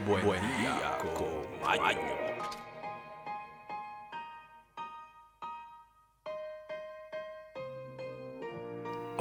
Buen, día, con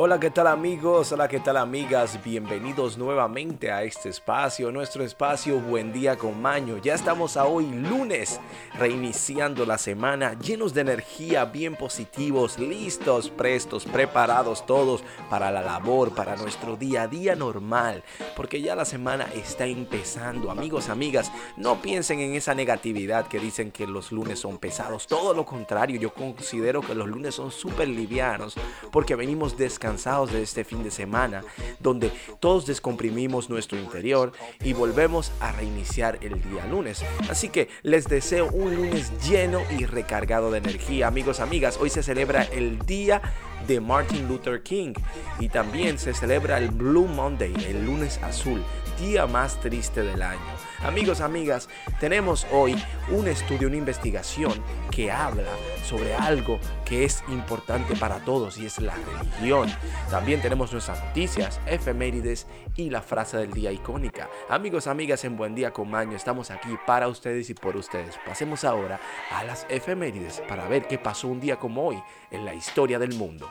Hola, ¿qué tal amigos? Hola, ¿qué tal amigas? Bienvenidos nuevamente a este espacio, nuestro espacio Buen Día con Maño. Ya estamos a hoy lunes, reiniciando la semana, llenos de energía, bien positivos, listos, prestos, preparados todos para la labor, para nuestro día a día normal, porque ya la semana está empezando. Amigos, amigas, no piensen en esa negatividad que dicen que los lunes son pesados. Todo lo contrario, yo considero que los lunes son súper livianos, porque venimos descansando de este fin de semana, donde todos descomprimimos nuestro interior y volvemos a reiniciar el día lunes. Así que les deseo un lunes lleno y recargado de energía. Amigos, amigas, hoy se celebra el día de Martin Luther King y también se celebra el Blue Monday, el lunes azul, día más triste del año. Amigos, amigas, tenemos hoy un estudio, una investigación que habla sobre algo que es importante para todos y es la religión. También tenemos nuestras noticias, efemérides y la frase del día icónica. Amigos, amigas, en Buen Día con Maño estamos aquí para ustedes y por ustedes. Pasemos ahora a las efemérides para ver qué pasó un día como hoy en la historia del mundo.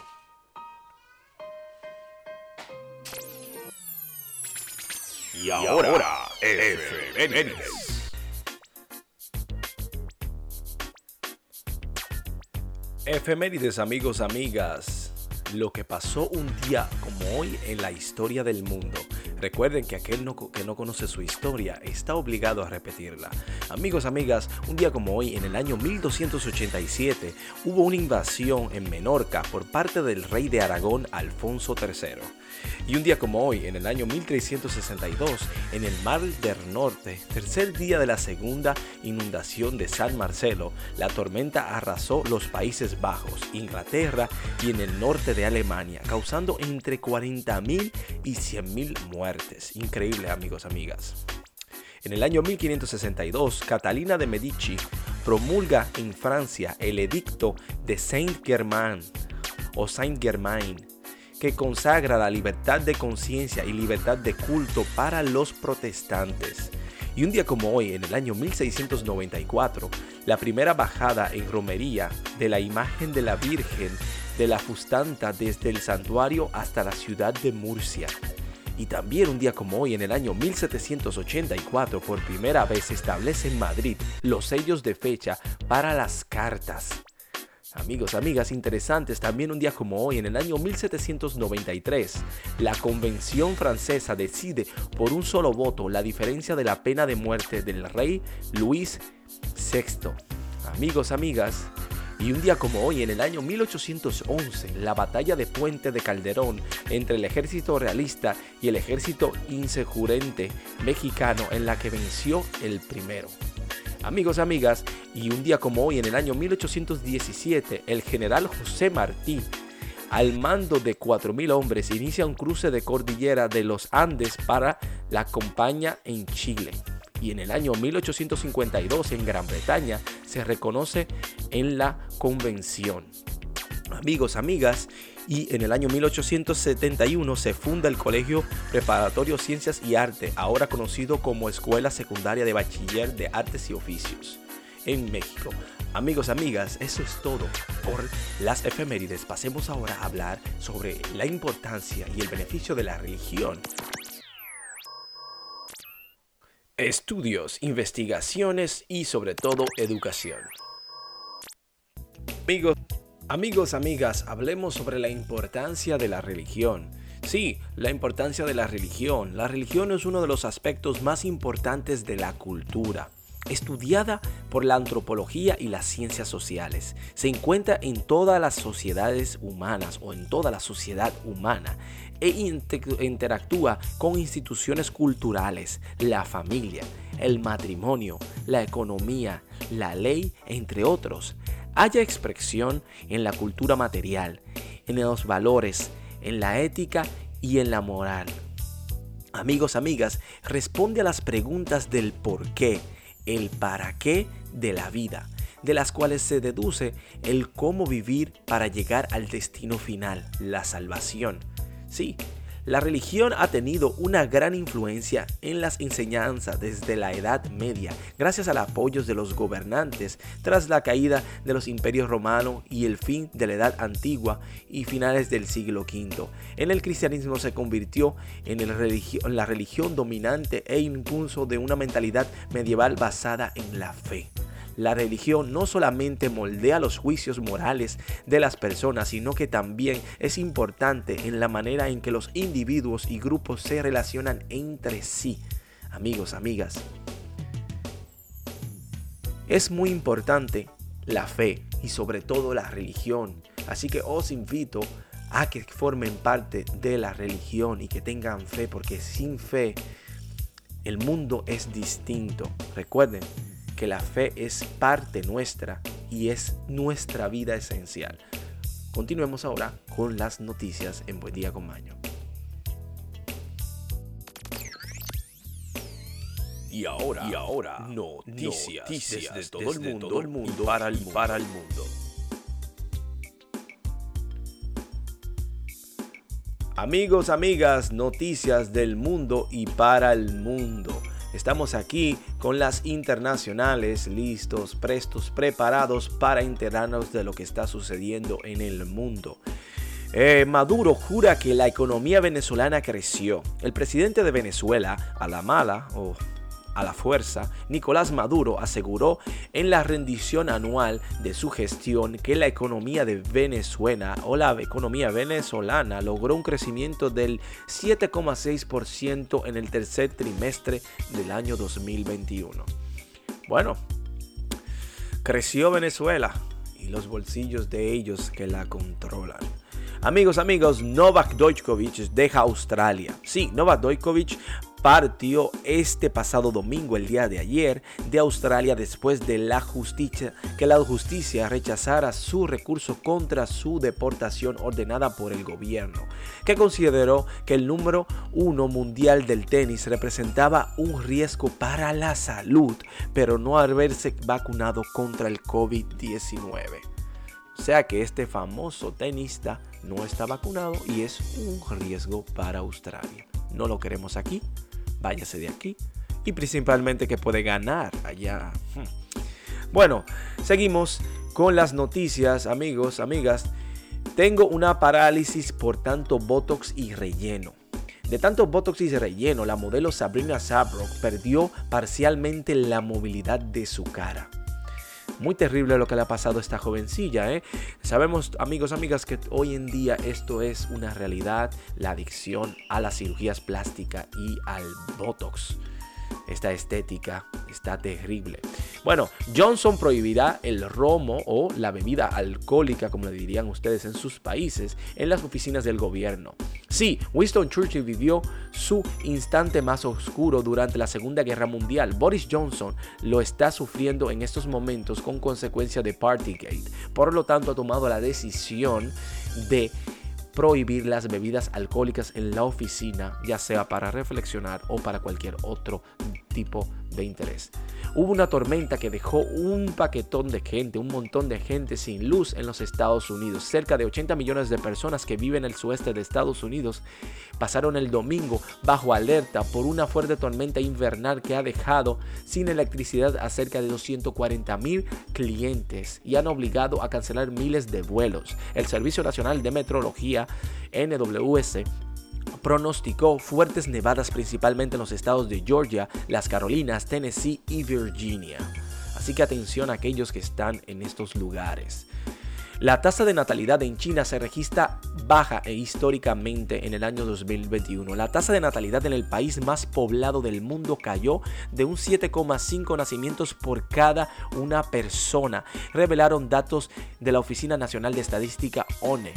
Y ahora, efemérides. Efemérides, amigos, amigas. Lo que pasó un día como hoy en la historia del mundo. Recuerden que aquel que no conoce su historia está obligado a repetirla. Amigos, amigas, un día como hoy, en el año 1287, hubo una invasión en Menorca por parte del rey de Aragón, Alfonso III. Y un día como hoy, en el año 1362, en el Mar del Norte, tercer día de la segunda inundación de San Marcelo, la tormenta arrasó los Países Bajos, Inglaterra y en el norte de Alemania, causando entre 40.000 y 100.000 muertes. Increíble amigos, amigas. En el año 1562, Catalina de Medici promulga en Francia el edicto de Saint-Germain o Saint-Germain, que consagra la libertad de conciencia y libertad de culto para los protestantes. Y un día como hoy, en el año 1694, la primera bajada en romería de la imagen de la Virgen de la Fustanta desde el santuario hasta la ciudad de Murcia. Y también un día como hoy, en el año 1784, por primera vez se establece en Madrid los sellos de fecha para las cartas. Amigos, amigas interesantes, también un día como hoy, en el año 1793, la Convención francesa decide por un solo voto la diferencia de la pena de muerte del rey Luis VI. Amigos, amigas, y un día como hoy, en el año 1811, la batalla de Puente de Calderón entre el ejército realista y el ejército insurgente mexicano en la que venció el primero. Amigos, amigas, y un día como hoy, en el año 1817, el general José Martí, al mando de 4.000 hombres, inicia un cruce de cordillera de los Andes para la compañía en Chile. Y en el año 1852, en Gran Bretaña, se reconoce en la convención. Amigos, amigas, y en el año 1871 se funda el Colegio Preparatorio Ciencias y Arte, ahora conocido como Escuela Secundaria de Bachiller de Artes y Oficios, en México. Amigos, amigas, eso es todo por las efemérides. Pasemos ahora a hablar sobre la importancia y el beneficio de la religión. Estudios, investigaciones y sobre todo educación. Amigos, Amigos, amigas, hablemos sobre la importancia de la religión. Sí, la importancia de la religión. La religión es uno de los aspectos más importantes de la cultura. Estudiada por la antropología y las ciencias sociales, se encuentra en todas las sociedades humanas o en toda la sociedad humana e interactúa con instituciones culturales, la familia, el matrimonio, la economía, la ley, entre otros haya expresión en la cultura material, en los valores, en la ética y en la moral. Amigos, amigas, responde a las preguntas del por qué, el para qué de la vida, de las cuales se deduce el cómo vivir para llegar al destino final, la salvación. Sí, La religión ha tenido una gran influencia en las enseñanzas desde la Edad Media, gracias al apoyo de los gobernantes tras la caída de los imperios romanos y el fin de la Edad Antigua y finales del siglo V. En el cristianismo se convirtió en, la religión dominante e impulso de una mentalidad medieval basada en la fe. La religión no solamente moldea los juicios morales de las personas, sino que también es importante en la manera en que los individuos y grupos se relacionan entre sí. Amigos, amigas, es muy importante la fe y sobre todo la religión. Así que os invito a que formen parte de la religión y que tengan fe, porque sin fe el mundo es distinto. Recuerden, que la fe es parte nuestra y es nuestra vida esencial. Continuemos ahora con las noticias en Buen Día con Maño. Y ahora, y ahora noticias, desde, todo, el mundo, el mundo, para, el, para el mundo. Amigos, amigas, noticias del mundo y para el mundo. Estamos aquí con las internacionales, listos, prestos, preparados para enterarnos de lo que está sucediendo en el mundo. Eh, Maduro jura que la economía venezolana creció. El presidente de Venezuela, a la mala, o a la fuerza, Nicolás Maduro aseguró en la rendición anual de su gestión que la economía de Venezuela o la economía venezolana logró un crecimiento del 7,6% en el tercer trimestre del año 2021. Bueno, creció Venezuela y los bolsillos de ellos que la controlan. Amigos, amigos, Novak Djokovic deja Australia. Sí, Novak Djokovic partió este pasado domingo, el día de ayer, de Australia después de la justicia, que la justicia rechazara su recurso contra su deportación ordenada por el gobierno, que consideró que el número uno mundial del tenis representaba un riesgo para la salud, pero no haberse vacunado contra el COVID-19. O sea que este famoso tenista no está vacunado y es un riesgo para Australia. No lo queremos aquí, váyase de aquí. Y principalmente que puede ganar allá. Bueno, seguimos con las noticias, amigos, amigas. Tengo una parálisis por tanto Botox y relleno. De tanto Botox y relleno, la modelo Sabrina Sabrok perdió parcialmente la movilidad de su cara. Muy terrible lo que le ha pasado a esta jovencilla. ¿eh? Sabemos, amigos, amigas, que hoy en día esto es una realidad, la adicción a las cirugías plásticas y al Botox. Esta estética está terrible. Bueno, Johnson prohibirá el romo o la bebida alcohólica, como le dirían ustedes en sus países, en las oficinas del gobierno. Sí, Winston Churchill vivió su instante más oscuro durante la Segunda Guerra Mundial. Boris Johnson lo está sufriendo en estos momentos con consecuencia de Partygate. Por lo tanto, ha tomado la decisión de prohibir las bebidas alcohólicas en la oficina, ya sea para reflexionar o para cualquier otro tipo de interés. Hubo una tormenta que dejó un paquetón de gente, un montón de gente sin luz en los Estados Unidos. Cerca de 80 millones de personas que viven en el sueste de Estados Unidos pasaron el domingo bajo alerta por una fuerte tormenta invernal que ha dejado sin electricidad a cerca de 240 mil clientes y han obligado a cancelar miles de vuelos. El Servicio Nacional de Meteorología, NWS, pronosticó fuertes nevadas principalmente en los estados de Georgia, las Carolinas, Tennessee y Virginia. Así que atención a aquellos que están en estos lugares. La tasa de natalidad en China se registra baja e históricamente en el año 2021. La tasa de natalidad en el país más poblado del mundo cayó de un 7,5 nacimientos por cada una persona, revelaron datos de la Oficina Nacional de Estadística ONE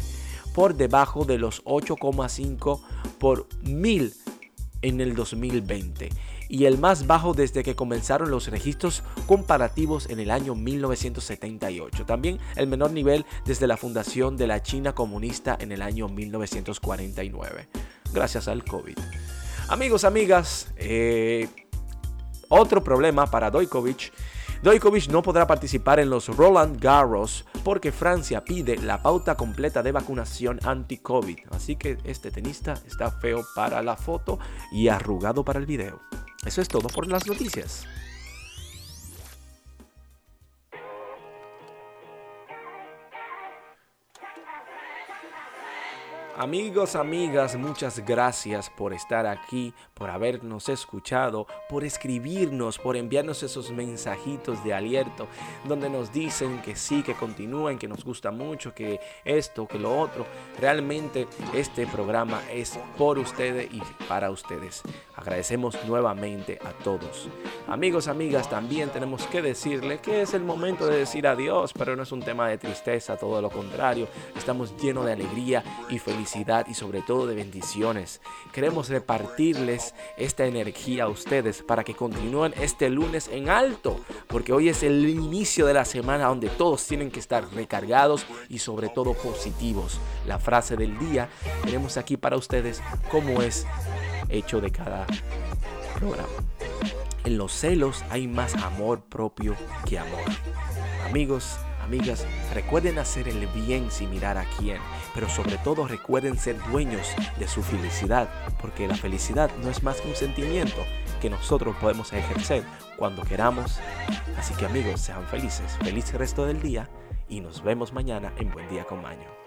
por debajo de los 8,5 por mil en el 2020 y el más bajo desde que comenzaron los registros comparativos en el año 1978. También el menor nivel desde la fundación de la China comunista en el año 1949, gracias al COVID. Amigos, amigas, eh, otro problema para Dojkovic. Dojkovic no podrá participar en los Roland Garros porque Francia pide la pauta completa de vacunación anti-COVID. Así que este tenista está feo para la foto y arrugado para el video. Eso es todo por las noticias. Amigos, amigas, muchas gracias por estar aquí, por habernos escuchado, por escribirnos, por enviarnos esos mensajitos de aliento donde nos dicen que sí, que continúen, que nos gusta mucho, que esto, que lo otro. Realmente este programa es por ustedes y para ustedes. Agradecemos nuevamente a todos. Amigos, amigas, también tenemos que decirle que es el momento de decir adiós, pero no es un tema de tristeza, todo lo contrario. Estamos llenos de alegría y felicidad y sobre todo de bendiciones. Queremos repartirles esta energía a ustedes para que continúen este lunes en alto, porque hoy es el inicio de la semana donde todos tienen que estar recargados y sobre todo positivos. La frase del día tenemos aquí para ustedes como es hecho de cada programa. En los celos hay más amor propio que amor. Amigos, amigas, recuerden hacer el bien sin mirar a quién pero sobre todo recuerden ser dueños de su felicidad, porque la felicidad no es más que un sentimiento que nosotros podemos ejercer cuando queramos. Así que amigos, sean felices, feliz resto del día y nos vemos mañana en Buen Día con Maño.